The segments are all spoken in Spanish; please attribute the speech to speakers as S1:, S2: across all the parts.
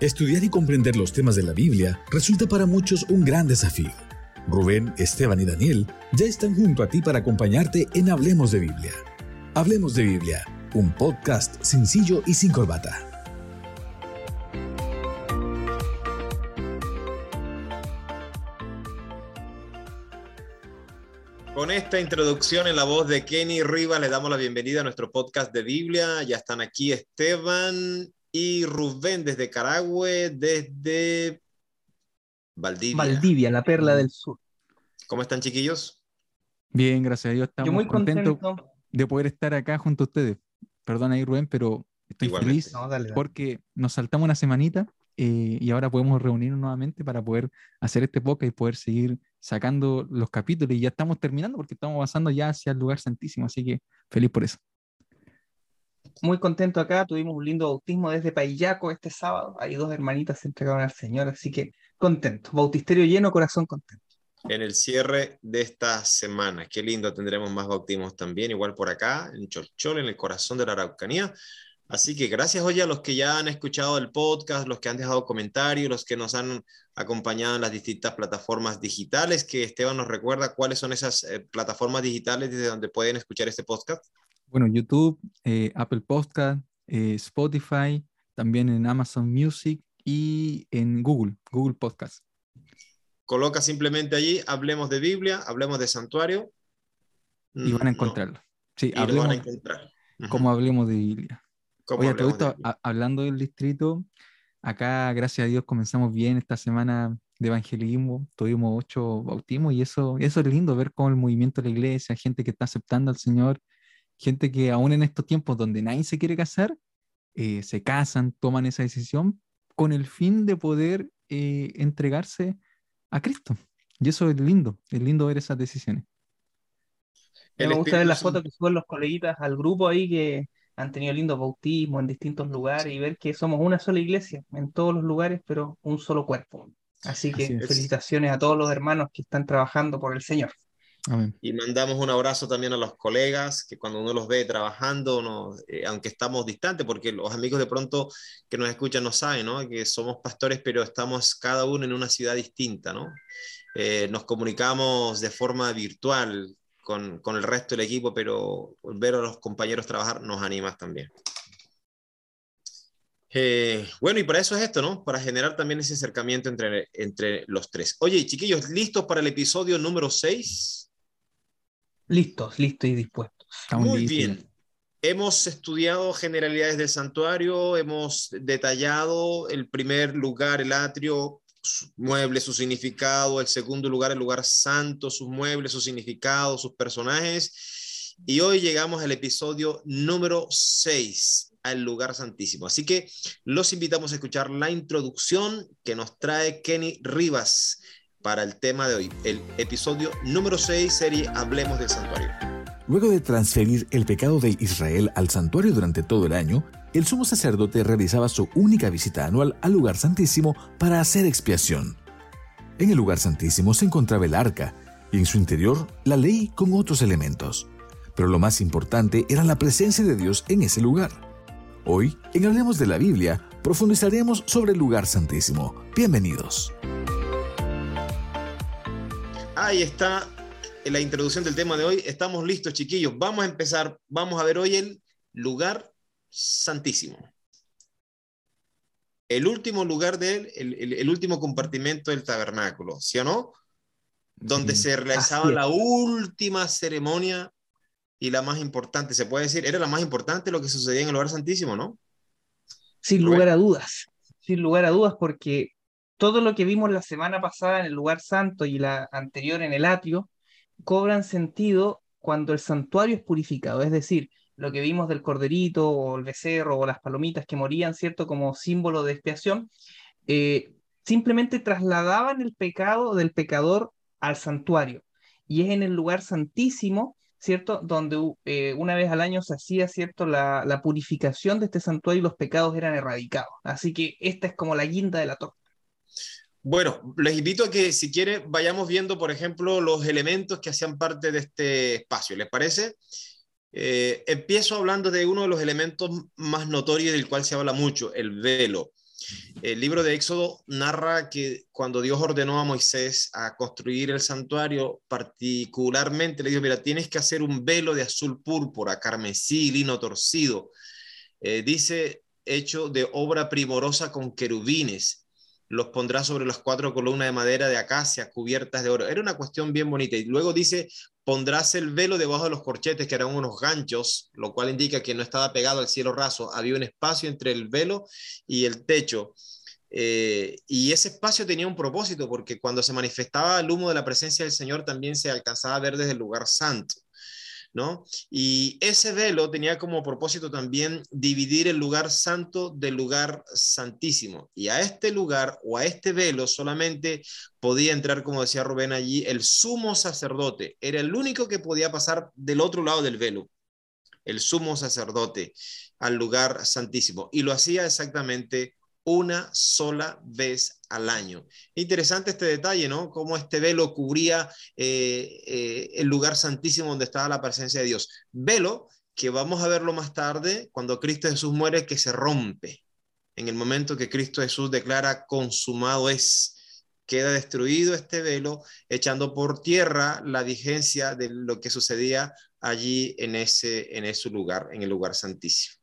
S1: Estudiar y comprender los temas de la Biblia resulta para muchos un gran desafío. Rubén, Esteban y Daniel ya están junto a ti para acompañarte en Hablemos de Biblia. Hablemos de Biblia, un podcast sencillo y sin corbata.
S2: Con esta introducción en la voz de Kenny Rivas le damos la bienvenida a nuestro podcast de Biblia. Ya están aquí Esteban y Rubén desde Carahue, desde Valdivia.
S3: Valdivia, la perla del sur.
S2: ¿Cómo están, chiquillos?
S4: Bien, gracias a Dios. Estamos
S3: Yo muy
S4: contentos
S3: contento.
S4: de poder estar acá junto a ustedes. Perdón ahí, Rubén, pero estoy
S2: Igualmente.
S4: feliz
S3: No, dale, dale.
S4: porque nos saltamos una semanita eh, y ahora podemos reunirnos nuevamente para poder hacer este podcast y poder seguir sacando los capítulos. Y ya estamos terminando porque estamos avanzando ya hacia el lugar santísimo, así que feliz por eso.
S3: Muy contento acá. Tuvimos un lindo bautismo desde Payaco este sábado. Hay dos hermanitas se entregaron al Señor, así que contento. Bautisterio lleno, corazón contento.
S2: En el cierre de esta semana. Qué lindo, tendremos más bautismos también, igual por acá, en Cholchol, en el corazón de la Araucanía. Así que gracias, oye, a los que ya han escuchado el podcast, los que han dejado comentarios, los que nos han acompañado en las distintas plataformas digitales, que Esteban nos recuerda cuáles son esas eh, plataformas digitales desde donde pueden escuchar este podcast.
S4: Bueno, YouTube, eh, Apple Podcast, eh, Spotify, también en Amazon Music y en Google, Google Podcast.
S2: Coloca simplemente allí, hablemos de Biblia, hablemos de santuario.
S4: Y van a
S2: Mm, no,
S4: encontrarlo. Sí,
S2: y lo
S4: hablemos
S2: van a encontrar.
S4: Como hablemos de Biblia.
S2: ¿Cómo
S4: Oye, a todo
S2: hablemos de
S4: hablando del distrito, acá, gracias a Dios, comenzamos bien esta semana de evangelismo. Tuvimos ocho bautismos y eso, eso es lindo, ver cómo el movimiento de la iglesia, gente que está aceptando al Señor, gente que aún en estos tiempos donde nadie se quiere casar, eh, se casan, toman esa decisión con el fin de poder eh, entregarse a Cristo. Y eso es lindo, es lindo ver esas decisiones.
S3: Me gusta ver las fotos que suben los coleguitas al grupo ahí que han tenido lindos bautismos en distintos lugares y ver que somos una sola iglesia en todos los lugares, pero un solo cuerpo. Así que
S4: Así es.
S3: felicitaciones a todos los hermanos que están trabajando por el Señor.
S4: Amén.
S2: Y mandamos un abrazo también a los colegas, que cuando uno los ve trabajando, no, eh, aunque estamos distantes, porque los amigos de pronto que nos escuchan no saben, ¿no? Que somos pastores, pero estamos cada uno en una ciudad distinta, ¿no? Eh, nos comunicamos de forma virtual con, con el resto del equipo, pero ver a los compañeros trabajar nos anima también. Eh, bueno, y para eso es esto, ¿no? Para generar también ese acercamiento entre, entre los tres. Oye, chiquillos, ¿listos para el episodio número 6?
S3: Listos, listos y dispuestos.
S4: Estamos
S2: Muy
S4: listos
S2: bien. Hemos estudiado generalidades del santuario, hemos detallado el primer lugar, el atrio, su mueble, su significado, el segundo lugar, el lugar santo, sus muebles, su significado, sus personajes. Y hoy llegamos al episodio número 6, al lugar santísimo. Así que los invitamos a escuchar la introducción que nos trae Kenny Rivas para el tema de hoy, el episodio número 6, serie Hablemos del Santuario.
S1: Luego de transferir el pecado de Israel al santuario durante todo el año, el sumo sacerdote realizaba su única visita anual al lugar santísimo para hacer expiación. En el lugar santísimo se encontraba el arca y en su interior la ley con otros elementos. Pero lo más importante era la presencia de Dios en ese lugar. Hoy, en Hablemos de la Biblia, profundizaremos sobre el lugar santísimo. Bienvenidos.
S2: Ahí está la introducción del tema de hoy. Estamos listos, chiquillos. Vamos a empezar. Vamos a ver hoy el lugar santísimo. El último lugar del, el, el- el último compartimento del tabernáculo, ¿sí o no? Donde
S4: Sí.
S2: se realizaba la última ceremonia y la más importante, se puede decir, era la más importante lo que sucedía en el lugar santísimo, ¿no?
S3: Sin lugar a dudas, sin lugar a dudas, porque todo lo que vimos la semana pasada en el lugar santo y la anterior en el atrio cobran sentido cuando el santuario es purificado, es decir, lo que vimos del corderito o el becerro o las palomitas que morían, ¿cierto? Como símbolo de expiación, eh, simplemente trasladaban el pecado del pecador al santuario. Y es en el lugar santísimo, ¿cierto? Donde eh, una vez al año se hacía, ¿cierto? La, la purificación de este santuario y los pecados eran erradicados. Así que esta es como la guinda de la torta.
S2: Bueno, les invito a que si quiere vayamos viendo, por ejemplo, los elementos que hacían parte de este espacio. ¿Les parece? Eh, empiezo hablando de uno de los elementos más notorios del cual se habla mucho, el velo. El libro de Éxodo narra que cuando Dios ordenó a Moisés a construir el santuario, particularmente le dijo, mira, tienes que hacer un velo de azul púrpura, carmesí, lino torcido. Eh, dice, hecho de obra primorosa con querubines los pondrá sobre las cuatro columnas de madera de acacia cubiertas de oro. Era una cuestión bien bonita. Y luego dice, pondrás el velo debajo de los corchetes, que eran unos ganchos, lo cual indica que no estaba pegado al cielo raso. Había un espacio entre el velo y el techo. Eh, y ese espacio tenía un propósito, porque cuando se manifestaba el humo de la presencia del Señor, también se alcanzaba a ver desde el lugar santo. Y ese velo tenía como propósito también dividir el lugar santo del lugar santísimo. Y a este lugar o a este velo solamente podía entrar, como decía Rubén allí, el sumo sacerdote. Era el único que podía pasar del otro lado del velo, el sumo sacerdote, al lugar santísimo. Y lo hacía exactamente una sola vez al año. Interesante este detalle, ¿no? Cómo este velo cubría eh, eh, el lugar santísimo donde estaba la presencia de Dios. Velo que vamos a verlo más tarde, cuando Cristo Jesús muere, que se rompe. En el momento que Cristo Jesús declara consumado es, queda destruido este velo, echando por tierra la vigencia de lo que sucedía allí en ese, en ese lugar, en el lugar santísimo.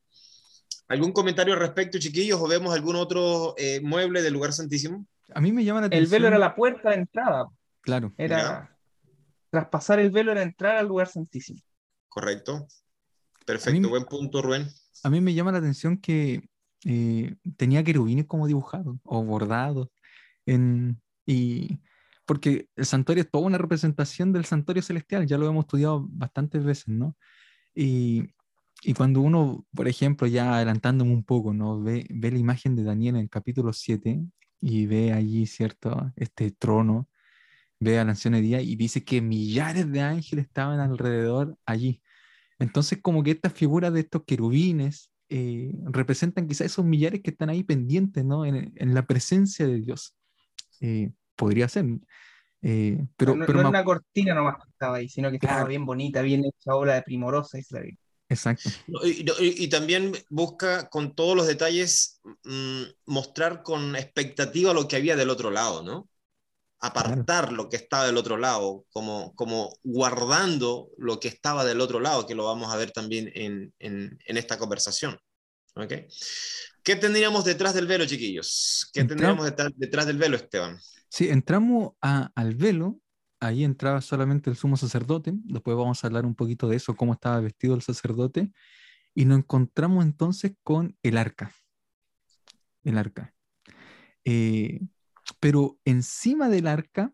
S2: ¿Algún comentario al respecto, chiquillos? ¿O vemos algún otro eh, mueble del lugar santísimo?
S4: A mí me llama la atención.
S3: El velo era la puerta de entrada.
S4: Claro.
S3: Era traspasar el velo era entrar al lugar santísimo.
S2: Correcto. Perfecto, buen punto, Rubén.
S4: A mí me llama la atención que eh, tenía querubines como dibujados o bordados. En, y porque el santuario es toda una representación del santuario celestial, ya lo hemos estudiado bastantes veces, ¿no? Y y cuando uno, por ejemplo, ya adelantándome un poco, ¿no? Ve, ve la imagen de Daniel en el capítulo 7 y ve allí, ¿cierto? Este trono, ve a la anciana día y dice que millares de ángeles estaban alrededor allí. Entonces, como que estas figuras de estos querubines eh, representan quizás esos millares que están ahí pendientes, ¿no? En, en la presencia de Dios. Eh, podría ser. Eh, pero,
S3: no,
S4: pero
S3: no una cortina nomás que estaba ahí, sino que estaba bien bonita, bien hecha obra de primorosa Israel.
S4: Exacto.
S2: Y, también busca con todos los detalles mm, mostrar con expectativa lo que había del otro lado, ¿no? Apartar lo que estaba del otro lado, como, como guardando lo que estaba del otro lado, que lo vamos a ver también en, en, esta conversación. ¿Okay? ¿Qué tendríamos detrás del velo, chiquillos? ¿Qué tendríamos detrás, detrás, del velo, Esteban?
S4: Sí, entramos a, al velo ahí entraba solamente el sumo sacerdote, después vamos a hablar un poquito de eso, cómo estaba vestido el sacerdote, y nos encontramos entonces con el arca, el arca. Eh, pero encima del arca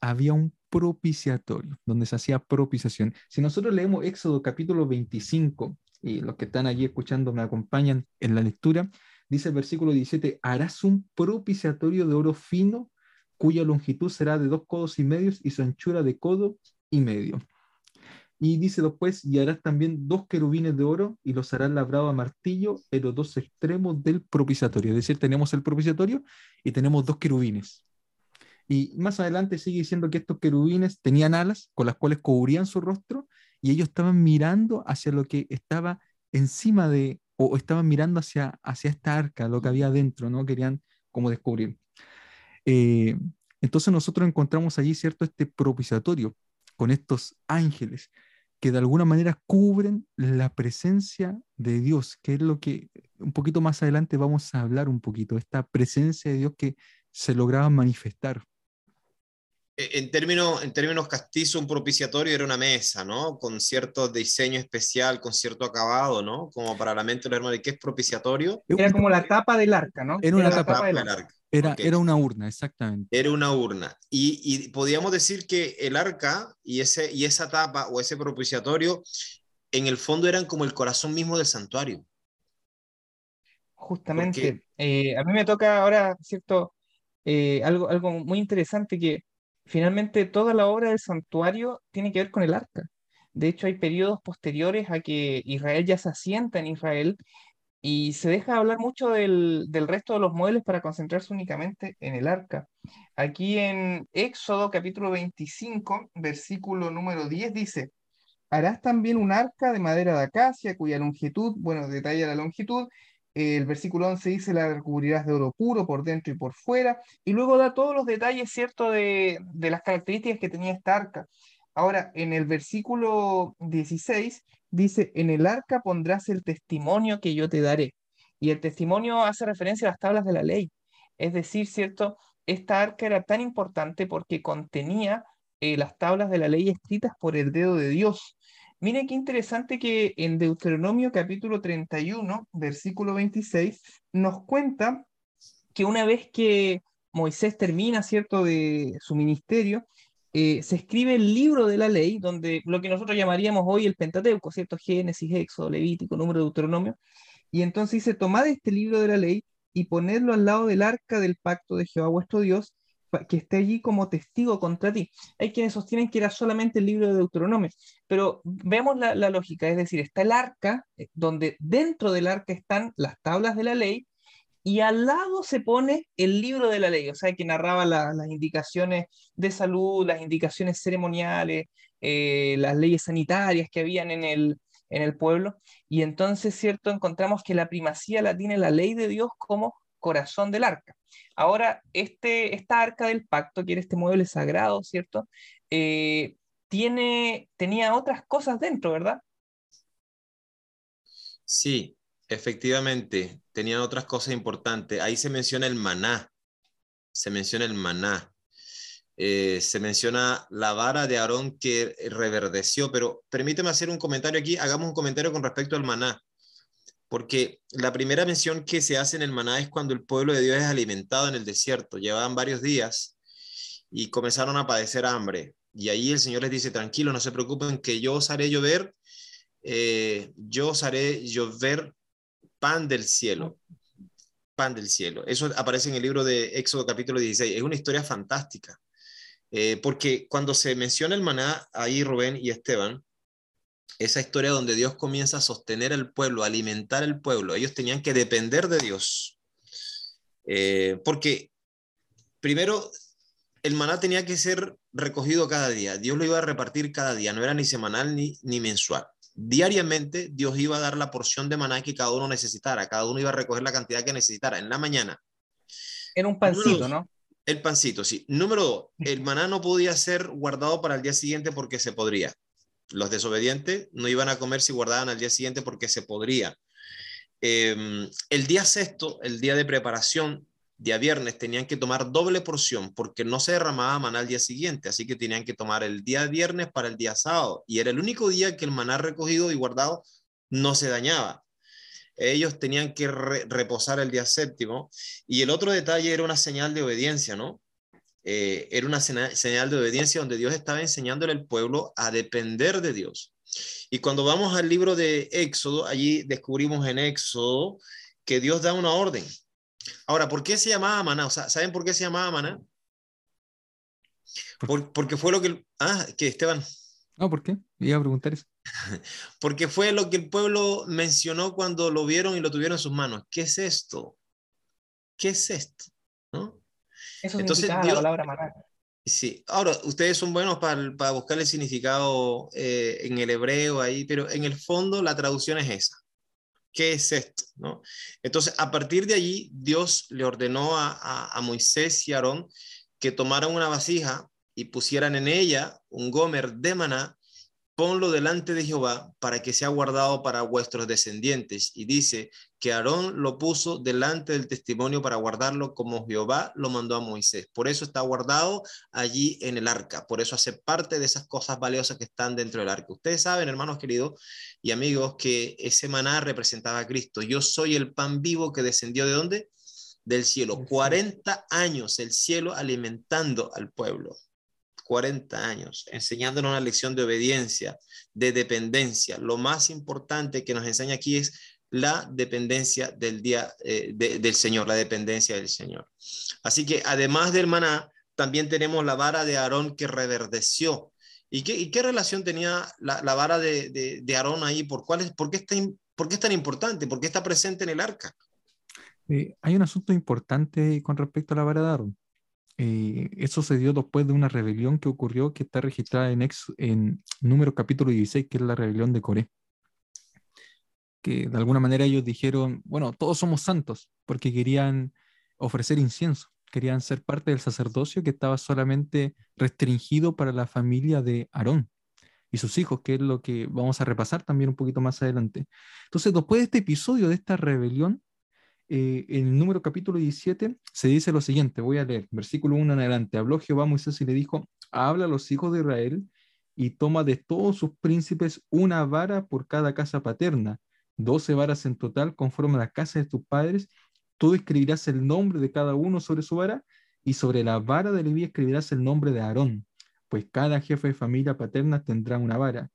S4: había un propiciatorio, donde se hacía propiciación. Si nosotros leemos Éxodo capítulo 25, y los que están allí escuchando me acompañan en la lectura, dice el versículo 17, harás un propiciatorio de oro fino cuya longitud será de dos codos y medios y su anchura de codo y medio. Y dice después, y harás también dos querubines de oro y los harás labrado a martillo en los dos extremos del propiciatorio. Es decir, tenemos el propiciatorio y tenemos dos querubines. Y más adelante sigue diciendo que estos querubines tenían alas con las cuales cubrían su rostro y ellos estaban mirando hacia lo que estaba encima de, o estaban mirando hacia, hacia esta arca, lo que había dentro, ¿no? Querían como descubrir. Eh, entonces nosotros encontramos allí, ¿cierto?, este propiciatorio con estos ángeles que de alguna manera cubren la presencia de Dios, que es lo que un poquito más adelante vamos a hablar un poquito, esta presencia de Dios que se lograba manifestar.
S2: E, en términos, en términos castizos, un propiciatorio era una mesa, ¿no? Con cierto diseño especial, con cierto acabado, ¿no? Como para la mente de hermano, ¿y qué es propiciatorio?
S3: Era como la tapa del arca, ¿no?
S4: Era una tapa, del arca. Era, era una urna, exactamente.
S2: Era una urna. Y, y, podríamos decir que el arca y, ese, y esa tapa o ese propiciatorio, en el fondo eran como el corazón mismo del santuario.
S3: Justamente. Eh, a mí me toca ahora, ¿cierto? Eh, algo, algo muy interesante que finalmente toda la obra del santuario tiene que ver con el arca. De hecho, hay periodos posteriores a que Israel ya se asienta en Israel y se deja hablar mucho del, resto de los muebles para concentrarse únicamente en el arca. Aquí en Éxodo capítulo 25, versículo número 10 dice, harás también un arca de madera de acacia cuya longitud, bueno, detalla la longitud, el versículo 11 dice, la recubrirás de oro puro por dentro y por fuera, y luego da todos los detalles, ¿cierto?, de, de las características que tenía esta arca. Ahora, en el versículo 16 dice, en el arca pondrás el testimonio que yo te daré. Y el testimonio hace referencia a las tablas de la ley. Es decir, ¿cierto? Esta arca era tan importante porque contenía eh, las tablas de la ley escritas por el dedo de Dios. Mire qué interesante que en Deuteronomio capítulo 31, versículo 26, nos cuenta que una vez que Moisés termina, ¿cierto?, de su ministerio, eh, se escribe el libro de la ley, donde lo que nosotros llamaríamos hoy el Pentateuco, ¿cierto? Génesis, Éxodo, Levítico, Número, Deuteronomio. Y entonces dice, tomad este libro de la ley y ponedlo al lado del arca del pacto de Jehová vuestro Dios, que esté allí como testigo contra ti. Hay quienes sostienen que era solamente el libro de Deuteronomio, pero vemos la, lógica, es decir, está el arca, eh, donde dentro del arca están las tablas de la ley, y al lado se pone el libro de la ley, o sea, que narraba las indicaciones de salud, las indicaciones ceremoniales, eh, las leyes sanitarias que habían en el, en el pueblo, y entonces, ¿cierto? Encontramos que la primacía la tiene la ley de Dios como corazón del arca. Ahora, este, esta arca del pacto, que era este mueble sagrado, ¿cierto? Eh, tiene, tenía otras cosas dentro, ¿verdad?
S2: Sí, efectivamente, tenía otras cosas importantes. Ahí se menciona el maná, se menciona el maná. Eh, se menciona la vara de Aarón que reverdeció, pero permíteme hacer un comentario aquí, hagamos un comentario con respecto al maná porque la primera mención que se hace en el maná es cuando el pueblo de Dios es alimentado en el desierto. Llevaban varios días y comenzaron a padecer hambre. Y ahí el Señor les dice, tranquilo, no se preocupen, que yo os haré llover, eh, yo os haré llover pan del cielo. Pan del cielo. Eso aparece en el libro de Éxodo capítulo 16. Es una historia fantástica. Eh, porque cuando se menciona el maná, ahí Rubén y Esteban, esa historia donde Dios comienza a sostener al pueblo, a alimentar al pueblo. Ellos tenían que depender de Dios. Eh, porque primero, el maná tenía que ser recogido cada día. Dios lo iba a repartir cada día, no era ni semanal ni, ni mensual. Diariamente Dios iba a dar la porción de maná que cada uno necesitara. Cada uno iba a recoger la cantidad que necesitara en la mañana.
S3: Era un pancito, ¿no?
S2: El pancito, sí. Número dos, el maná no podía ser guardado para el día siguiente porque se podría los desobedientes no iban a comer si guardaban al día siguiente porque se podría. Em, el día sexto, el día de preparación, día viernes, tenían que tomar doble porción porque no se derramaba maná al día siguiente, así que tenían que tomar el día viernes para el día sábado. Y era el único día que el maná recogido y guardado no se dañaba. Ellos tenían que reposar el día séptimo. Y el otro detalle era una señal de obediencia, ¿no? Eh, era una señal de obediencia donde Dios estaba enseñándole al pueblo a depender de Dios. Y cuando vamos al libro de Éxodo, allí descubrimos en Éxodo que Dios da una orden. Ahora, ¿por qué se llamaba maná? O sea, ¿saben por qué se llamaba maná? porque fue lo que... Ah, que Esteban.
S4: No, ¿por qué? Iba a preguntar eso.
S2: Porque fue lo que el pueblo mencionó cuando lo vieron y lo tuvieron en sus manos. ¿Qué es esto? ¿Qué es esto? ¿No?
S3: Eso Entonces, la palabra maná.
S2: Sí, ahora ustedes son buenos para, para buscar el significado eh, en el hebreo ahí, pero en el fondo la traducción es esa. ¿Qué es esto? ¿No? Entonces, a partir de allí, Dios le ordenó a, a, Moisés y Aarón que tomaran una vasija y pusieran en ella un gomer de maná ponlo delante de Jehová para que sea guardado para vuestros descendientes. Y dice que Aarón lo puso delante del testimonio para guardarlo como Jehová lo mandó a Moisés. Por eso está guardado allí en el arca. Por eso hace parte de esas cosas valiosas que están dentro del arca. Ustedes saben, hermanos queridos y amigos, que ese maná representaba a Cristo. Yo soy el pan vivo que descendió de dónde? Del cielo. 40 años el cielo alimentando al pueblo. 40 años, enseñándonos una lección de obediencia, de dependencia. Lo más importante que nos enseña aquí es la dependencia del día eh, del Señor, la dependencia del Señor. Así que además del maná, también tenemos la vara de Aarón que reverdeció. ¿Y qué, relación tenía la, vara de, Aarón ahí? ¿Por, cuál es, qué está, ¿Por qué es tan importante? ¿Por qué está presente en el arca?
S4: Eh, hay un asunto importante con respecto a la vara de Aarón. Eh, eso se dio después de una rebelión que ocurrió que está registrada en, ex, en número capítulo 16, que es la rebelión de Coré. que de alguna manera ellos dijeron, bueno, todos somos santos, porque querían ofrecer incienso, querían ser parte del sacerdocio que estaba solamente restringido para la familia de Aarón y sus hijos, que es lo que vamos a repasar también un poquito más adelante. Entonces, después de este episodio, de esta rebelión, eh, en el número capítulo 17 se dice lo siguiente, voy a leer, versículo 1 en adelante, habló Jehová a Moisés y le dijo, habla a los hijos de Israel y toma de todos sus príncipes una vara por cada casa paterna, doce varas en total conforme a la casa de tus padres, tú escribirás el nombre de cada uno sobre su vara y sobre la vara de Leví escribirás el nombre de Aarón, pues cada jefe de familia paterna tendrá una vara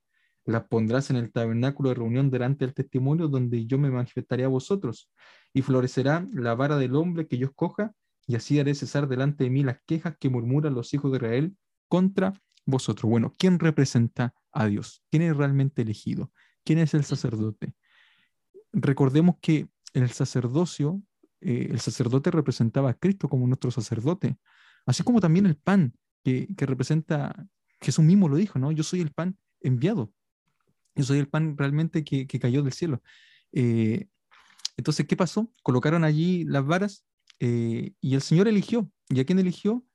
S4: las pondrás en el tabernáculo de reunión delante del testimonio donde yo me manifestaré a vosotros, y florecerá la vara del hombre que yo escoja, y así haré cesar delante de mí las quejas que murmuran los hijos de Israel contra vosotros. Bueno, ¿quién representa a Dios? ¿Quién es realmente elegido? ¿Quién es el sacerdote? Recordemos que el sacerdocio, eh, el sacerdote representaba a Cristo como nuestro sacerdote, así como también el pan, que, que representa, Jesús mismo lo dijo, ¿no? Yo soy el pan enviado. Yo soy el pan realmente que, cayó del cielo. Eh, entonces, ¿qué pasó? Colocaron allí las varas eh, y el Señor eligió. ¿Y a quién eligió?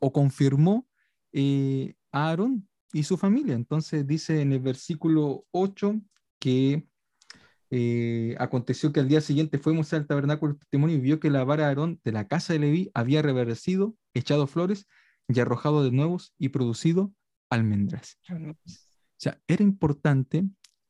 S4: O confirmó eh, a Aarón y su familia. Entonces dice en el versículo 8 que aconteció que al día siguiente fuimos al tabernáculo del testimonio y vio que la vara de Aarón de la casa de Leví había reverdecido, echado flores y arrojado de nuevos y producido almendras. O sea, era importante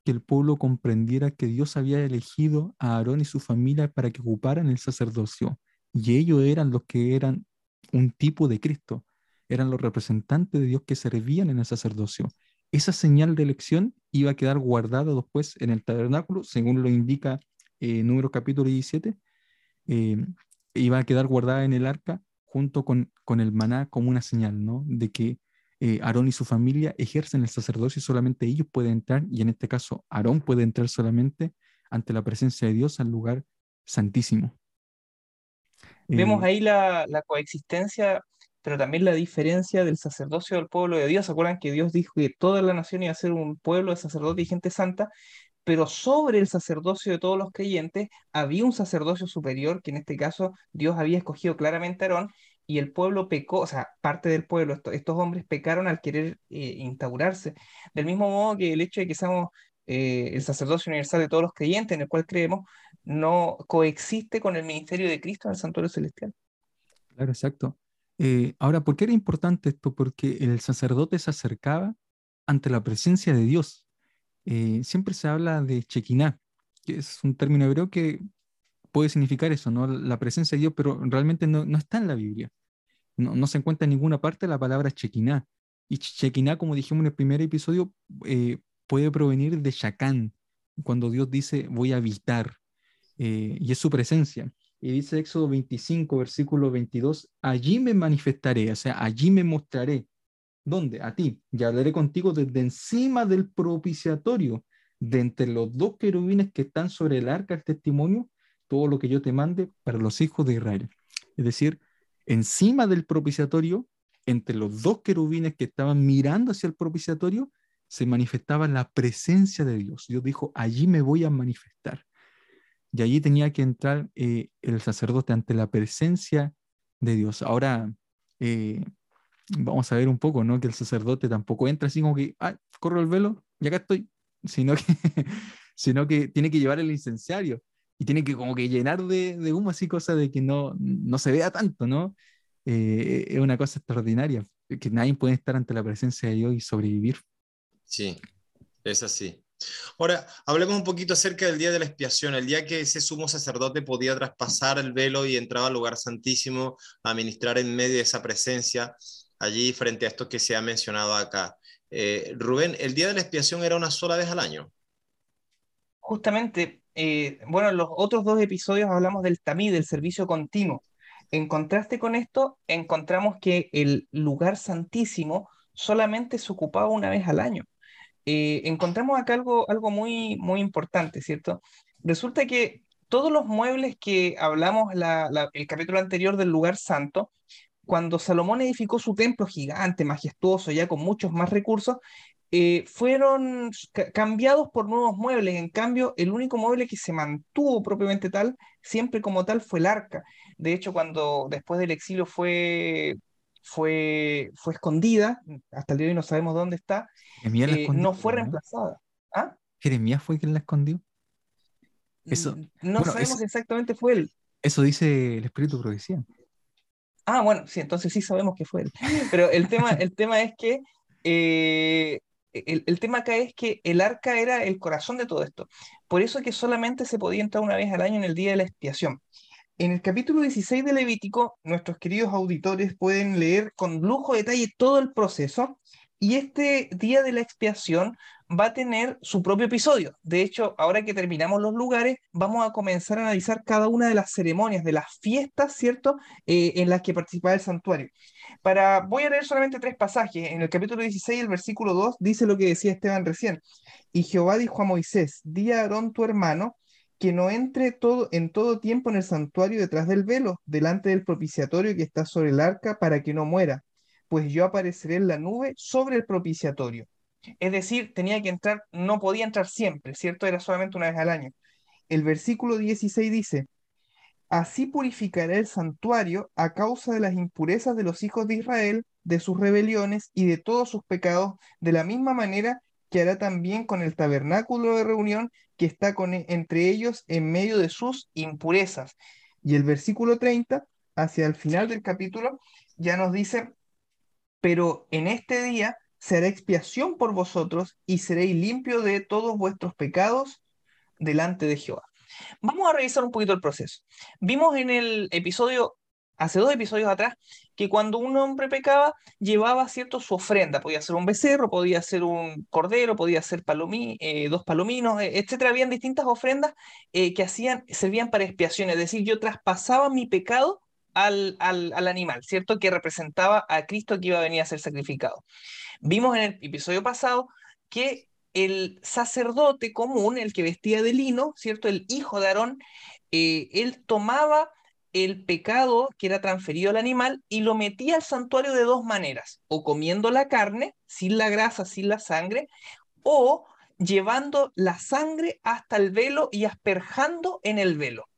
S4: que el pueblo comprendiera que Dios había elegido a Aarón y su familia para que ocuparan el sacerdocio. Y ellos eran los que eran un tipo de Cristo, eran los representantes de Dios que servían en el sacerdocio. Esa señal de elección iba a quedar guardada después en el tabernáculo, según lo indica eh, número capítulo 17, eh, iba a quedar guardada en el arca junto con, con el maná como una señal, ¿no? De que eh, Aarón y su familia ejercen el sacerdocio y solamente ellos pueden entrar, y en este caso Aarón puede entrar solamente ante la presencia de Dios al lugar santísimo.
S3: Vemos eh, ahí la, coexistencia, pero también la diferencia del sacerdocio del pueblo de Dios. ¿Se acuerdan que Dios dijo que toda la nación iba a ser un pueblo de sacerdotes y gente santa? Pero sobre el sacerdocio de todos los creyentes había un sacerdocio superior, que en este caso Dios había escogido claramente a Aarón, y el pueblo pecó, o sea, parte del pueblo, estos hombres pecaron al querer eh, instaurarse. Del mismo modo que el hecho de que seamos eh, el sacerdocio universal de todos los creyentes, en el cual creemos, no coexiste con el ministerio de Cristo en el santuario celestial.
S4: Claro, exacto. Eh, ahora, ¿por qué era importante esto? Porque el sacerdote se acercaba ante la presencia de Dios. siempre se habla de Chequiná, que es un término hebreo que puede significar eso, ¿no? La presencia de Dios, pero realmente no, no está en la Biblia. No, no, se encuentra en ninguna parte la palabra Chequiná. Y Chequiná, como dijimos en el primer episodio, eh, puede provenir de Shacán, cuando Dios dice voy a habitar, eh, y es su presencia. Y dice Éxodo 25, versículo 22, allí me manifestaré, o sea, allí me mostraré. ¿Dónde? A ti. Y hablaré contigo desde encima del propiciatorio, de entre los dos querubines que están sobre el arca del testimonio, todo lo que yo te mande para los hijos de Israel. Es decir, encima del propiciatorio, entre los dos querubines que estaban mirando hacia el propiciatorio, se manifestaba la presencia de Dios. Dios dijo, allí me voy a manifestar. Y allí tenía que entrar eh, el sacerdote ante la presencia de Dios. Ahora, eh, vamos a ver un poco, ¿no? Que el sacerdote tampoco entra así como que, ah, corro el velo y acá estoy, sino que, sino que tiene que llevar el incenciario y tiene que como que llenar de, de humo así, cosa de que no, no se vea tanto, ¿no? Eh, es una cosa extraordinaria, que nadie puede estar ante la presencia de Dios y sobrevivir.
S2: Sí, es así. Ahora, hablemos un poquito acerca del día de la expiación, el día que ese sumo sacerdote podía traspasar el velo y entraba al lugar santísimo a ministrar en medio de esa presencia, allí frente a esto que se ha mencionado acá. Eh, Rubén, ¿el día de la expiación era una sola vez al año?
S3: Justamente, eh, bueno, en los otros dos episodios hablamos del TAMI, del servicio continuo. En contraste con esto, encontramos que el lugar santísimo solamente se ocupaba una vez al año. Eh, encontramos acá algo, algo muy, muy importante, ¿cierto? Resulta que todos los muebles que hablamos la, el capítulo anterior del lugar santo, cuando Salomón edificó su templo gigante, majestuoso, ya con muchos más recursos, eh, fueron cambiados por nuevos muebles. En cambio, el único mueble que se mantuvo propiamente tal, siempre como tal, fue el arca. De hecho, cuando después del exilio fue, fue, fue escondida, hasta el día de hoy no sabemos dónde está, eh, no fue reemplazada. ¿Ah?
S4: ¿Jeremías fue quien la escondió?
S3: Eso, no sabemos exactamente fue él.
S4: Eso dice el Espíritu Profecía.
S3: Ah, bueno, sí, entonces sí sabemos que fue él. Pero el tema, el tema es que eh, el, tema acá es que el arca era el corazón de todo esto. Por eso es que solamente se podía entrar una vez al año en el día de la expiación. En el capítulo 16 de Levítico, nuestros queridos auditores pueden leer con lujo de detalle todo el proceso y este día de la expiación va a tener su propio episodio. De hecho, ahora que terminamos los lugares, vamos a comenzar a analizar cada una de las ceremonias, de las fiestas, ¿cierto?, eh, en las que participaba el santuario. Para, voy a leer solamente tres pasajes. En el capítulo 16, el versículo 2, dice lo que decía Esteban recién. Y Jehová dijo a Moisés, di a Aarón tu hermano, que no entre todo, en todo tiempo en el santuario detrás del velo, delante del propiciatorio que está sobre el arca, para que no muera, pues yo apareceré en la nube sobre el propiciatorio. Es decir, tenía que entrar, no podía entrar siempre, ¿cierto? Era solamente una vez al año. El versículo 16 dice, Así purificará el santuario a causa de las impurezas de los hijos de Israel, de sus rebeliones y de todos sus pecados, de la misma manera que hará también con el tabernáculo de reunión que está con, e, entre ellos en medio de sus impurezas. Y el versículo 30, hacia el final del capítulo, ya nos dice, pero en este día será expiación por vosotros y seréis limpio de todos vuestros pecados delante de Jehová. Vamos a revisar un poquito el proceso. Vimos en el episodio, hace dos episodios atrás, que cuando un hombre pecaba, llevaba cierto su ofrenda. Podía ser un becerro, podía ser un cordero, podía ser palomí, eh, dos palominos, eh, etcétera. Habían distintas ofrendas eh, que hacían, servían para expiación. Es decir, yo traspasaba mi pecado al, al, al, animal, ¿cierto? Que representaba a Cristo que iba a venir a ser sacrificado. Vimos en el episodio pasado que el sacerdote común, el que vestía de lino, ¿cierto? El hijo de Aarón, eh, él tomaba el pecado que era transferido al animal y lo metía al santuario de dos maneras, o comiendo la carne, sin la grasa, sin la sangre, o llevando la sangre hasta el velo y asperjando en el velo.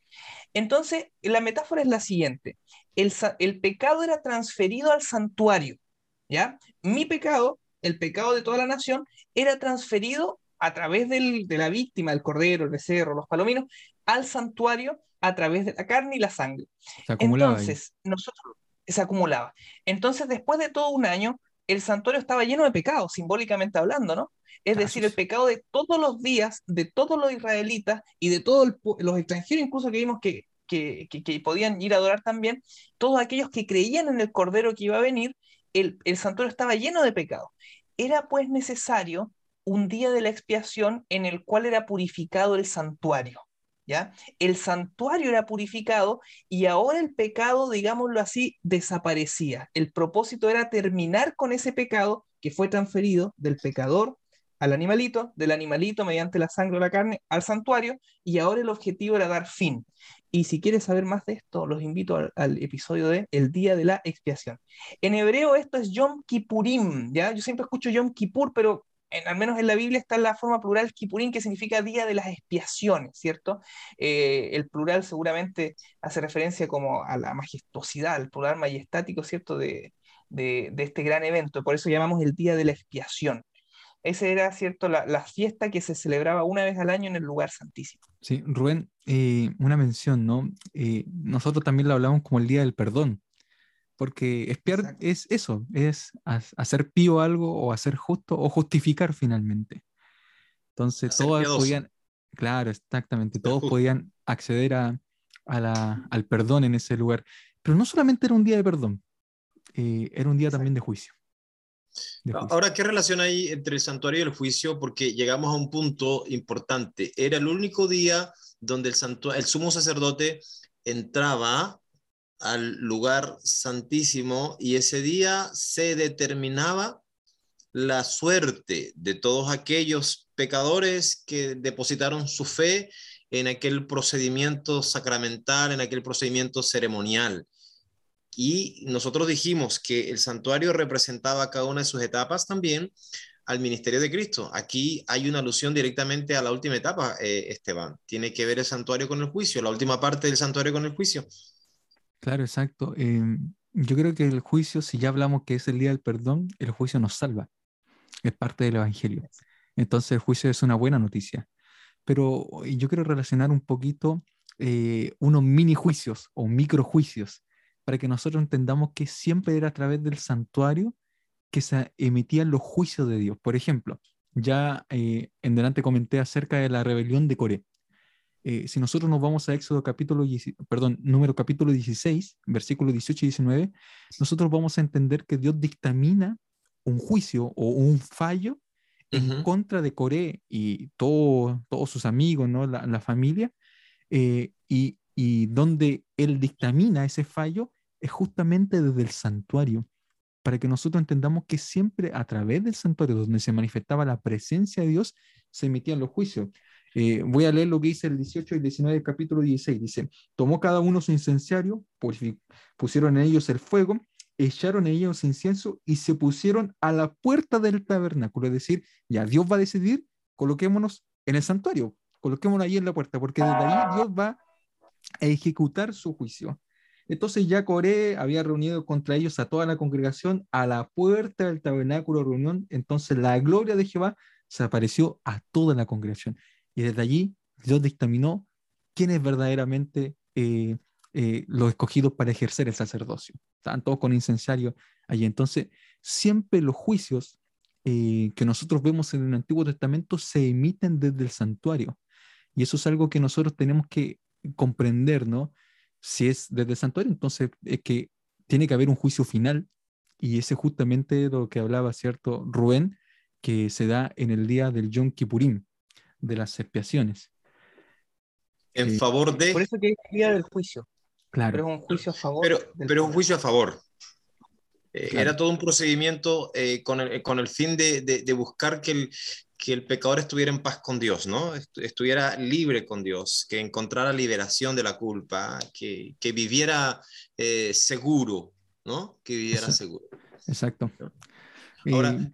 S3: Entonces, la metáfora es la siguiente. El, el pecado era transferido al santuario, ¿ya? Mi pecado el pecado de toda la nación era transferido a través de la víctima, el cordero, el becerro, los palominos, al santuario a través de la carne y la sangre. Entonces, nosotros se acumulaba. Entonces, después de todo un año, el santuario estaba lleno de pecados, simbólicamente hablando, ¿no? Es decir, el pecado de todos los días, de todos los israelitas y de todos los extranjeros, incluso que vimos que, que, que, podían ir a adorar también, todos aquellos que creían en el cordero que iba a venir, el, santuario estaba lleno de pecado. Era pues necesario un día de la expiación en el cual era purificado el santuario. ¿Ya? El santuario era purificado y ahora el pecado, digámoslo así, desaparecía. El propósito era terminar con ese pecado que fue transferido del pecador al animalito, del animalito mediante la sangre o la carne al santuario, y ahora el objetivo era dar fin. Y si quieres saber más de esto, los invito al, episodio de El Día de la Expiación. En hebreo esto es Yom Kippurim, ¿ya? Yo siempre escucho Yom Kippur, pero al menos en la Biblia está la forma plural Kippurim, que significa Día de las Expiaciones, ¿cierto? Eh, el plural seguramente hace referencia como a la majestuosidad, el plural majestático, ¿cierto? De este gran evento, por eso llamamos el Día de la Expiación. Esa era, ¿cierto?, la, fiesta que se celebraba una vez al año en el lugar santísimo.
S4: Sí, Rubén, eh, una mención, ¿no? Eh, nosotros también lo hablamos como el Día del Perdón, porque espiar es eso, es hacer pío algo o hacer justo o justificar finalmente. Entonces, todos podían, claro, exactamente, todos podían acceder a, al perdón en ese lugar. Pero no solamente era un día de perdón, eh, era un día también de juicio.
S2: Ahora, ¿qué relación hay entre el santuario y el juicio? Porque llegamos a un punto importante. Era el único día donde el, el sumo sacerdote entraba al lugar santísimo y ese día se determinaba la suerte de todos aquellos pecadores que depositaron su fe en aquel procedimiento sacramental, en aquel procedimiento ceremonial. Y nosotros dijimos que el santuario representaba cada una de sus etapas también al ministerio de Cristo. Aquí hay una alusión directamente a la última etapa, eh, Esteban. Tiene que ver el santuario con el juicio, la última parte del santuario con el juicio.
S4: Claro, exacto. Em, yo creo que el juicio, si ya hablamos que es el día del perdón, el juicio nos salva. Es parte del Evangelio. Entonces el juicio es una buena noticia. Pero yo quiero relacionar un poquito eh, unos mini juicios o micro juicios para que nosotros entendamos que siempre era a través del santuario que se emitían los juicios de Dios. Por ejemplo, ya eh, en delante comenté acerca de la rebelión de Coré. Eh, si nosotros nos vamos a Éxodo capítulo, perdón, número capítulo 16, versículos 18 y 19, nosotros vamos a entender que Dios dictamina un juicio o un fallo en contra de Coré y todo, todos sus amigos, ¿no? la, familia, eh, y, y donde él dictamina ese fallo es justamente desde el santuario para que nosotros entendamos que siempre a través del santuario donde se manifestaba la presencia de Dios, se emitían los juicios. Eh, voy a leer lo que dice el 18 y 19 del capítulo 16. Dice, tomó cada uno su incenciario, pusieron en ellos el fuego, echaron en ellos incienso y se pusieron a la puerta del tabernáculo. Es decir, ya Dios va a decidir, coloquémonos en el santuario, coloquémonos ahí en la puerta, porque desde ahí Dios va a ejecutar su juicio. Entonces ya Coré había reunido contra ellos a toda la congregación a la puerta del tabernáculo de reunión. Entonces la gloria de Jehová se apareció a toda la congregación. Y desde allí Dios dictaminó quiénes verdaderamente eh, eh, los escogidos para ejercer el sacerdocio. Estaban todos con incensario allí. Entonces, siempre los juicios eh, que nosotros vemos en el Antiguo Testamento se emiten desde el santuario. Y eso es algo que nosotros tenemos que comprender, ¿no? Si es desde el santuario, entonces es que tiene que haber un juicio final y ese justamente lo que hablaba, ¿cierto? Rubén, que se da en el día del Yom Kippurim, de las expiaciones.
S2: En eh, favor de...
S3: Por eso que es el día del juicio.
S4: Claro.
S3: Pero es un juicio a favor.
S2: Pero, pero un juicio a favor. Eh, era todo un procedimiento eh, con, el, con, el, fin de, de, de buscar que el, que el pecador estuviera en paz con Dios, ¿no? Estuviera libre con Dios, que encontrara liberación de la culpa, que, que viviera eh, seguro, ¿no? Que viviera seguro.
S4: Exacto.
S2: Ahora,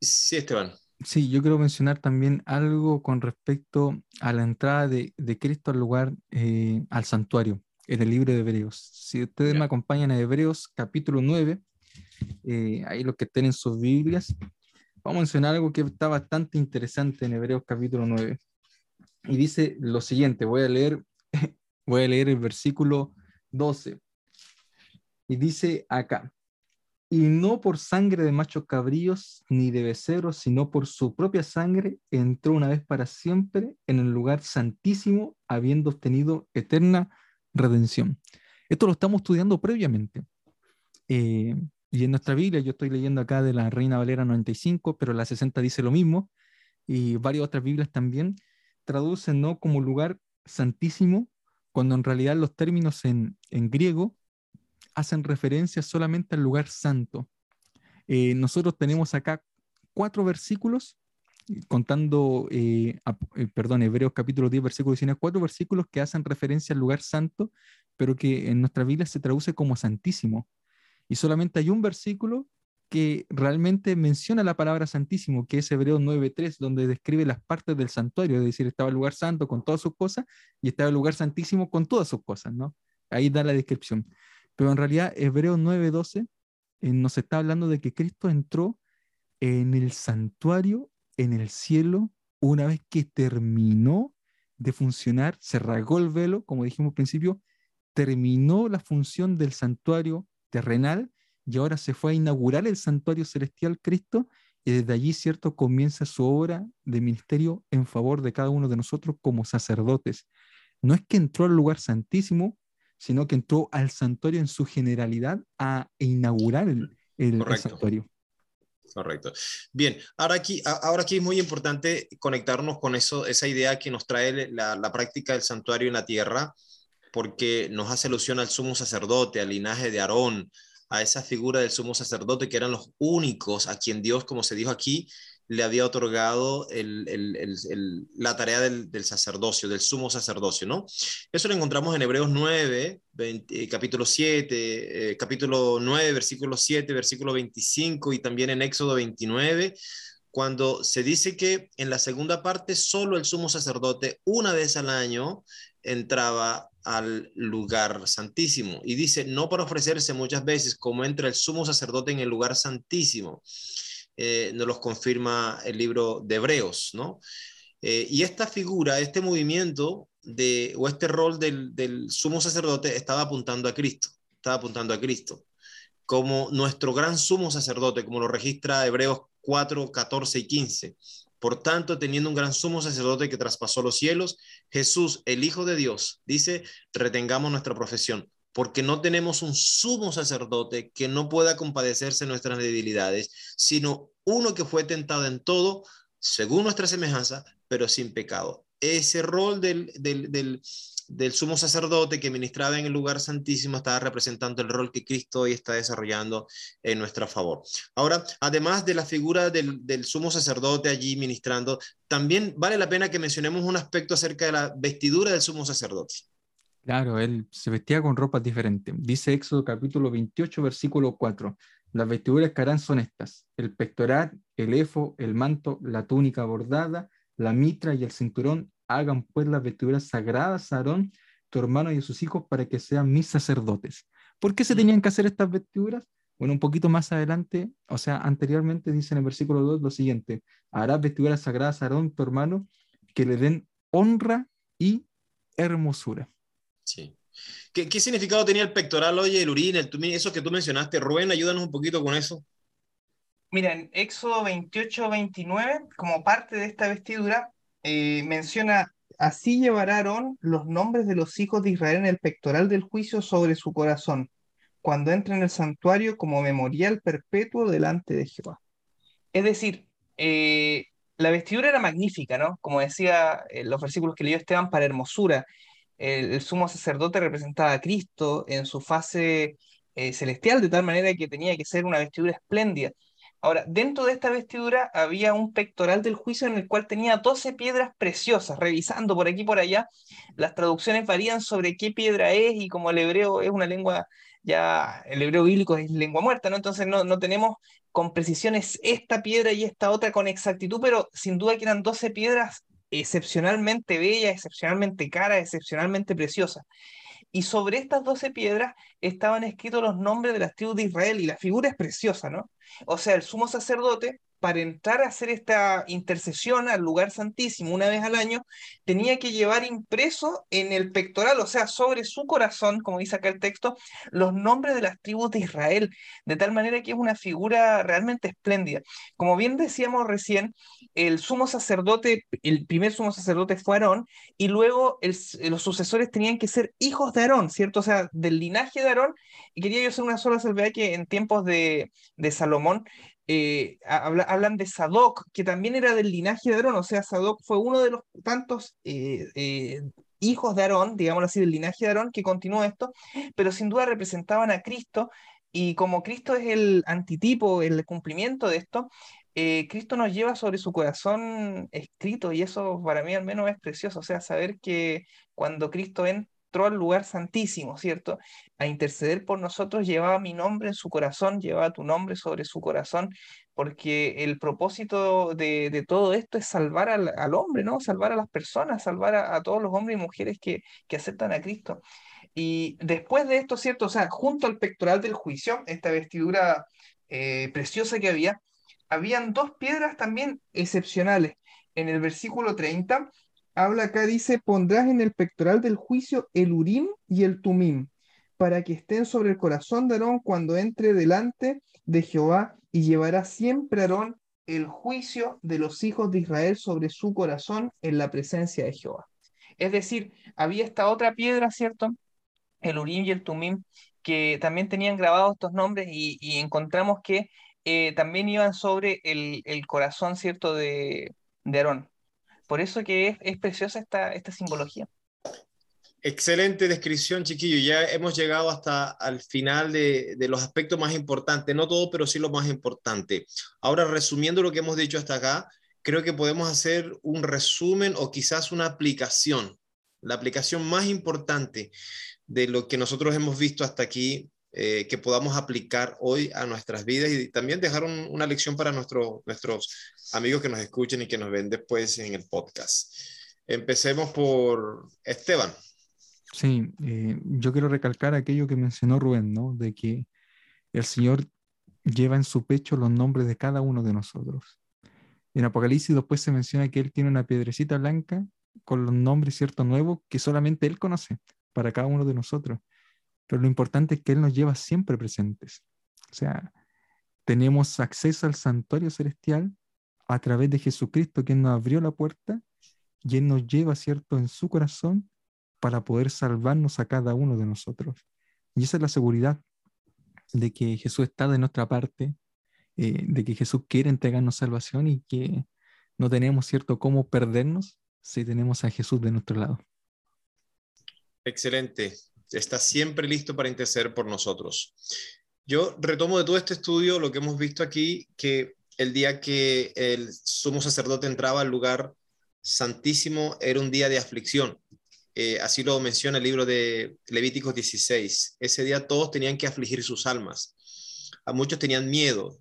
S2: sí, Esteban.
S4: Sí, yo quiero mencionar también algo con respecto a la entrada de, de Cristo al lugar, eh, al santuario, en el libro de Hebreos. Si ustedes me acompañan a Hebreos capítulo 9, eh, ahí los que estén en sus Biblias, vamos a mencionar algo que está bastante interesante en Hebreos capítulo 9. Y dice lo siguiente, voy a leer, voy a leer el versículo 12. Y dice acá, y no por sangre de machos cabríos ni de becerros, sino por su propia sangre, entró una vez para siempre en el lugar santísimo, habiendo obtenido eterna redención. Esto lo estamos estudiando previamente. Eh, y en nuestra Biblia, yo estoy leyendo acá de la Reina Valera 95, pero la 60 dice lo mismo, y varias otras Biblias también traducen ¿no? como lugar santísimo, cuando en realidad los términos en, en griego hacen referencia solamente al lugar santo. Eh, nosotros tenemos acá cuatro versículos, contando, eh, eh, perdón, Hebreos capítulo 10, versículo 19, cuatro versículos que hacen referencia al lugar santo, pero que en nuestra Biblia se traduce como santísimo. Y solamente hay un versículo que realmente menciona la palabra santísimo, que es Hebreos 9.3, donde describe las partes del santuario, es decir, estaba el lugar santo con todas sus cosas y estaba el lugar santísimo con todas sus cosas, ¿no? Ahí da la descripción. Pero en realidad Hebreos 9.12 eh, nos está hablando de que Cristo entró en el santuario, en el cielo, una vez que terminó de funcionar, se rasgó el velo, como dijimos al principio, terminó la función del santuario terrenal y ahora se fue a inaugurar el santuario celestial Cristo y desde allí, cierto, comienza su obra de ministerio en favor de cada uno de nosotros como sacerdotes. No es que entró al lugar santísimo, sino que entró al santuario en su generalidad a inaugurar el, el, santuario.
S2: Correcto. Bien, ahora aquí, ahora aquí es muy importante conectarnos con eso, esa idea que nos trae la, la práctica del santuario en la tierra, porque nos hace alusión al sumo sacerdote, al linaje de Aarón, a esa figura del sumo sacerdote que eran los únicos a quien Dios, como se dijo aquí, le había otorgado la tarea del, sacerdocio, del sumo sacerdocio, ¿no? Eso lo encontramos en Hebreos 9, eh, capítulo 7, eh, capítulo 9, versículo 7, versículo 25 y también en Éxodo 29, cuando se dice que en la segunda parte solo el sumo sacerdote una vez al año entraba al lugar santísimo. Y dice, no para ofrecerse muchas veces como entra el sumo sacerdote en el lugar santísimo. Eh, nos los confirma el libro de Hebreos, ¿no? Eh, y esta figura, este movimiento de, o este rol del, del sumo sacerdote estaba apuntando a Cristo, estaba apuntando a Cristo como nuestro gran sumo sacerdote, como lo registra Hebreos 4, 14 y 15. Por tanto, teniendo un gran sumo sacerdote que traspasó los cielos, Jesús, el Hijo de Dios, dice, retengamos nuestra profesión, porque no tenemos un sumo sacerdote que no pueda compadecerse nuestras debilidades, sino uno que fue tentado en todo, según nuestra semejanza, pero sin pecado. Ese rol del, del, del del sumo sacerdote que ministraba en el lugar santísimo estaba representando el rol que Cristo hoy está desarrollando en nuestro favor. Ahora, además de la figura del, sumo sacerdote allí ministrando, también vale la pena que mencionemos un aspecto acerca de la vestidura del sumo sacerdote.
S4: Claro, él se vestía con ropas diferentes. Dice Éxodo capítulo 28, versículo 4. Las vestiduras que harán son estas: el pectoral, el efo, el manto, la túnica bordada, la mitra y el cinturón hagan pues las vestiduras sagradas a Aarón, tu hermano y a sus hijos para que sean mis sacerdotes. ¿Por qué se mm. tenían que hacer estas vestiduras? Bueno, un poquito más adelante, o sea, anteriormente dice en el versículo 2 lo siguiente, harás vestiduras sagradas a Aarón, tu hermano, que le den honra y hermosura.
S2: Sí. ¿Qué, ¿Qué, significado tenía el pectoral, oye, el urín, el eso que tú mencionaste? Rubén, ayúdanos un poquito con eso.
S3: Mira, en Éxodo 28, 29, como parte de esta vestidura, eh, menciona, así llevará los nombres de los hijos de Israel en el pectoral del juicio sobre su corazón, cuando entre en el santuario como memorial perpetuo delante de Jehová. Es decir, eh, la vestidura era magnífica, ¿no? Como decía en los versículos que leyó Esteban, para hermosura. El, sumo sacerdote representaba a Cristo en su fase eh, celestial, de tal manera que tenía que ser una vestidura espléndida. Ahora, dentro de esta vestidura había un pectoral del juicio en el cual tenía 12 piedras preciosas. Revisando por aquí y por allá, las traducciones varían sobre qué piedra es y como el hebreo es una lengua, ya el hebreo bíblico es lengua muerta, ¿no? Entonces no, no tenemos con precisiones esta piedra y esta otra con exactitud, pero sin duda que eran 12 piedras excepcionalmente bellas, excepcionalmente caras, excepcionalmente preciosas y sobre estas doce piedras estaban escritos los nombres de las tribus de Israel y la figura es preciosa, ¿no? O sea, el sumo sacerdote para entrar a hacer esta intercesión al lugar santísimo una vez al año, tenía que llevar impreso en el pectoral, o sea, sobre su corazón, como dice acá el texto, los nombres de las tribus de Israel, de tal manera que es una figura realmente espléndida. Como bien decíamos recién, el sumo sacerdote, el primer sumo sacerdote fue Aarón, y luego los sucesores tenían que ser hijos de Aarón, ¿cierto? O sea, del linaje de Aarón, y quería yo hacer una sola salvedad que en tiempos de, de Salomón, eh, hablan de Sadoc, que también era del linaje de Aarón, o sea, Sadoc fue uno de los tantos eh, eh, hijos de Aarón, digámoslo así, del linaje de Aarón, que continuó esto, pero sin duda representaban a Cristo, y como Cristo es el antitipo, el cumplimiento de esto, Cristo nos lleva sobre su corazón escrito, y eso para mí al menos es precioso, o sea, saber que cuando Cristo al lugar santísimo, ¿cierto? A interceder por nosotros, llevaba mi nombre en su corazón, llevaba tu nombre sobre su corazón, porque el propósito de, todo esto es salvar al, hombre, ¿no? Salvar a las personas, salvar a, todos los hombres y mujeres que, aceptan a Cristo. Y después de esto, ¿cierto? O sea, junto al pectoral del juicio, esta vestidura eh, preciosa que había, habían dos piedras también excepcionales. En el versículo 30 habla acá, dice, pondrás en el pectoral del juicio el urim y el tumim, para que estén sobre el corazón de Aarón cuando entre delante de Jehová, y llevará siempre Aarón el juicio de los hijos de Israel sobre su corazón en la presencia de Jehová. Es decir, había esta otra piedra, ¿cierto? El urim y el tumim, que también tenían grabados estos nombres y, encontramos que eh, también iban sobre el, corazón, ¿cierto?, de, de Aarón. Por eso que es, preciosa esta, esta simbología.
S2: Excelente descripción, chiquillo. Ya hemos llegado hasta al final de, de, los aspectos más importantes, no todo, pero sí lo más importante. Ahora, resumiendo lo que hemos dicho hasta acá, creo que podemos hacer un resumen o quizás una aplicación. La aplicación más importante de lo que nosotros hemos visto hasta aquí eh, que podamos aplicar hoy a nuestras vidas y también dejar una lección para nuestros amigos que nos escuchen y que nos ven después en el podcast. Empecemos por Esteban.
S4: Sí, eh, yo quiero recalcar aquello que mencionó Rubén, ¿no? De que el Señor lleva en su pecho los nombres de cada uno de nosotros. En Apocalipsis después se menciona que Él tiene una piedrecita blanca con los nombres, ¿cierto?, nuevos que solamente Él conoce para cada uno de nosotros. Pero lo importante es que Él nos lleva siempre presentes. O sea, tenemos acceso al santuario celestial a través de Jesucristo, quien nos abrió la puerta y Él nos lleva, ¿cierto?, en su corazón para poder salvarnos a cada uno de nosotros. Y esa es la seguridad de que Jesús está de nuestra parte, eh, de que Jesús quiere entregarnos salvación y que no tenemos, ¿cierto?, cómo perdernos si tenemos a Jesús de nuestro lado.
S2: Excelente. Está siempre listo para interceder por nosotros. Yo retomo de todo este estudio lo que hemos visto aquí, que el día que el sumo sacerdote entraba al lugar santísimo era un día de aflicción. Eh, así lo menciona el libro de Levíticos 16. Ese día todos tenían que afligir sus almas. A muchos tenían miedo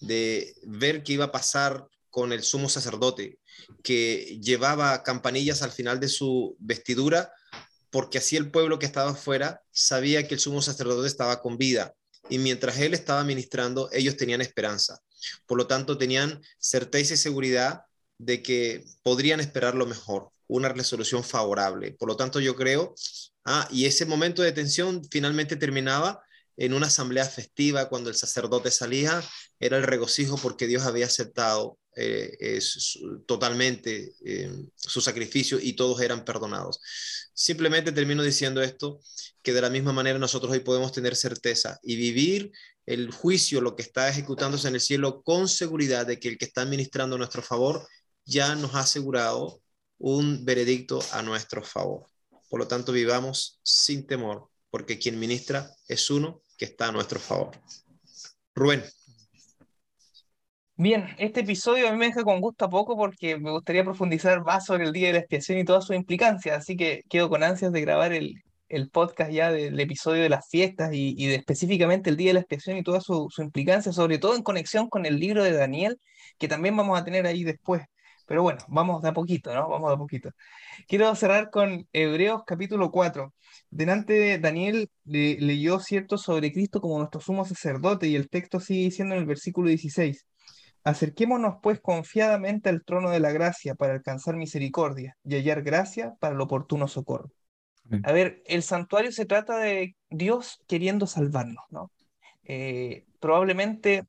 S2: de ver qué iba a pasar con el sumo sacerdote, que llevaba campanillas al final de su vestidura, porque así el pueblo que estaba afuera sabía que el sumo sacerdote estaba con vida. Y mientras él estaba ministrando, ellos tenían esperanza. Por lo tanto, tenían certeza y seguridad de que podrían esperar lo mejor una resolución favorable. Por lo tanto, yo creo, ah, y ese momento de tensión finalmente terminaba en una asamblea festiva cuando el sacerdote salía, era el regocijo porque Dios había aceptado eh, totalmente eh, su sacrificio y todos eran perdonados. Simplemente termino diciendo esto, que de la misma manera nosotros hoy podemos tener certeza y vivir el juicio, lo que está ejecutándose en el cielo, con seguridad de que el que está administrando nuestro favor ya nos ha asegurado un veredicto a nuestro favor. Por lo tanto, vivamos sin temor, porque quien ministra es uno que está a nuestro favor. Rubén.
S3: Bien, este episodio a mí me deja con gusto a poco porque me gustaría profundizar más sobre el Día de la Expiación y todas sus implicancias, así que quedo con ansias de grabar el, podcast ya del episodio de las fiestas y, de específicamente el Día de la Expiación y toda su, su implicancia, sobre todo en conexión con el libro de Daniel, que también vamos a tener ahí después. Pero bueno, vamos de a poquito, ¿no? Vamos de a poquito. Quiero cerrar con Hebreos capítulo 4. Delante Daniel leyó cierto sobre Cristo como nuestro sumo sacerdote y el texto sigue diciendo en el versículo 16. Acerquémonos pues confiadamente al trono de la gracia para alcanzar misericordia y hallar gracia para el oportuno socorro. A ver, el santuario se trata de Dios queriendo salvarnos, ¿no? Eh, probablemente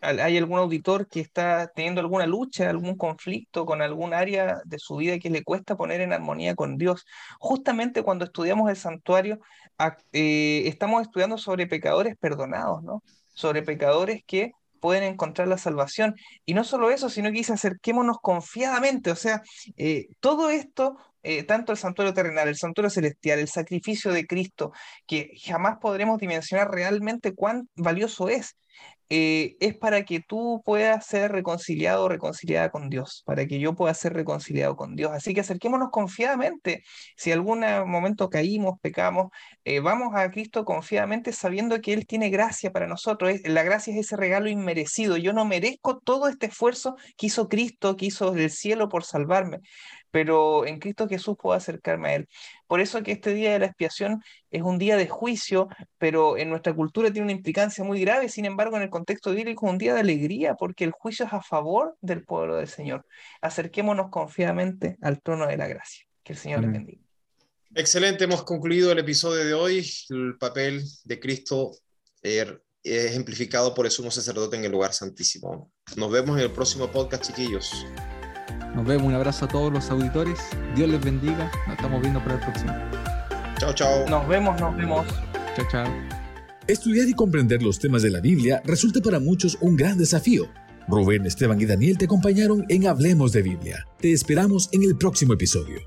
S3: hay algún auditor que está teniendo alguna lucha, algún conflicto con algún área de su vida que le cuesta poner en armonía con Dios. Justamente cuando estudiamos el santuario, eh, estamos estudiando sobre pecadores perdonados, ¿no? Sobre pecadores que pueden encontrar la salvación. Y no solo eso, sino que dice acerquémonos confiadamente. O sea, eh, todo esto, eh, tanto el santuario terrenal, el santuario celestial, el sacrificio de Cristo, que jamás podremos dimensionar realmente cuán valioso es. Eh, es para que tú puedas ser reconciliado o reconciliada con Dios, para que yo pueda ser reconciliado con Dios. Así que acerquémonos confiadamente. Si algún momento caímos, pecamos, eh, vamos a Cristo confiadamente sabiendo que Él tiene gracia para nosotros. La gracia es ese regalo inmerecido. Yo no merezco todo este esfuerzo que hizo Cristo, que hizo el cielo por salvarme pero en Cristo Jesús puedo acercarme a Él. Por eso que este día de la expiación es un día de juicio, pero en nuestra cultura tiene una implicancia muy grave, sin embargo en el contexto bíblico es un día de alegría, porque el juicio es a favor del pueblo del Señor. Acerquémonos confiadamente al trono de la gracia. Que el Señor les bendiga.
S2: Excelente, hemos concluido el episodio de hoy. El papel de Cristo er, ejemplificado por el sumo sacerdote en el lugar santísimo. Nos vemos en el próximo podcast, chiquillos.
S4: Nos vemos, un abrazo a todos los auditores. Dios les bendiga. Nos estamos viendo para el próximo.
S2: Chao, chao.
S3: Nos vemos, nos vemos.
S4: Chao, chao.
S1: Estudiar y comprender los temas de la Biblia resulta para muchos un gran desafío. Rubén, Esteban y Daniel te acompañaron en Hablemos de Biblia. Te esperamos en el próximo episodio.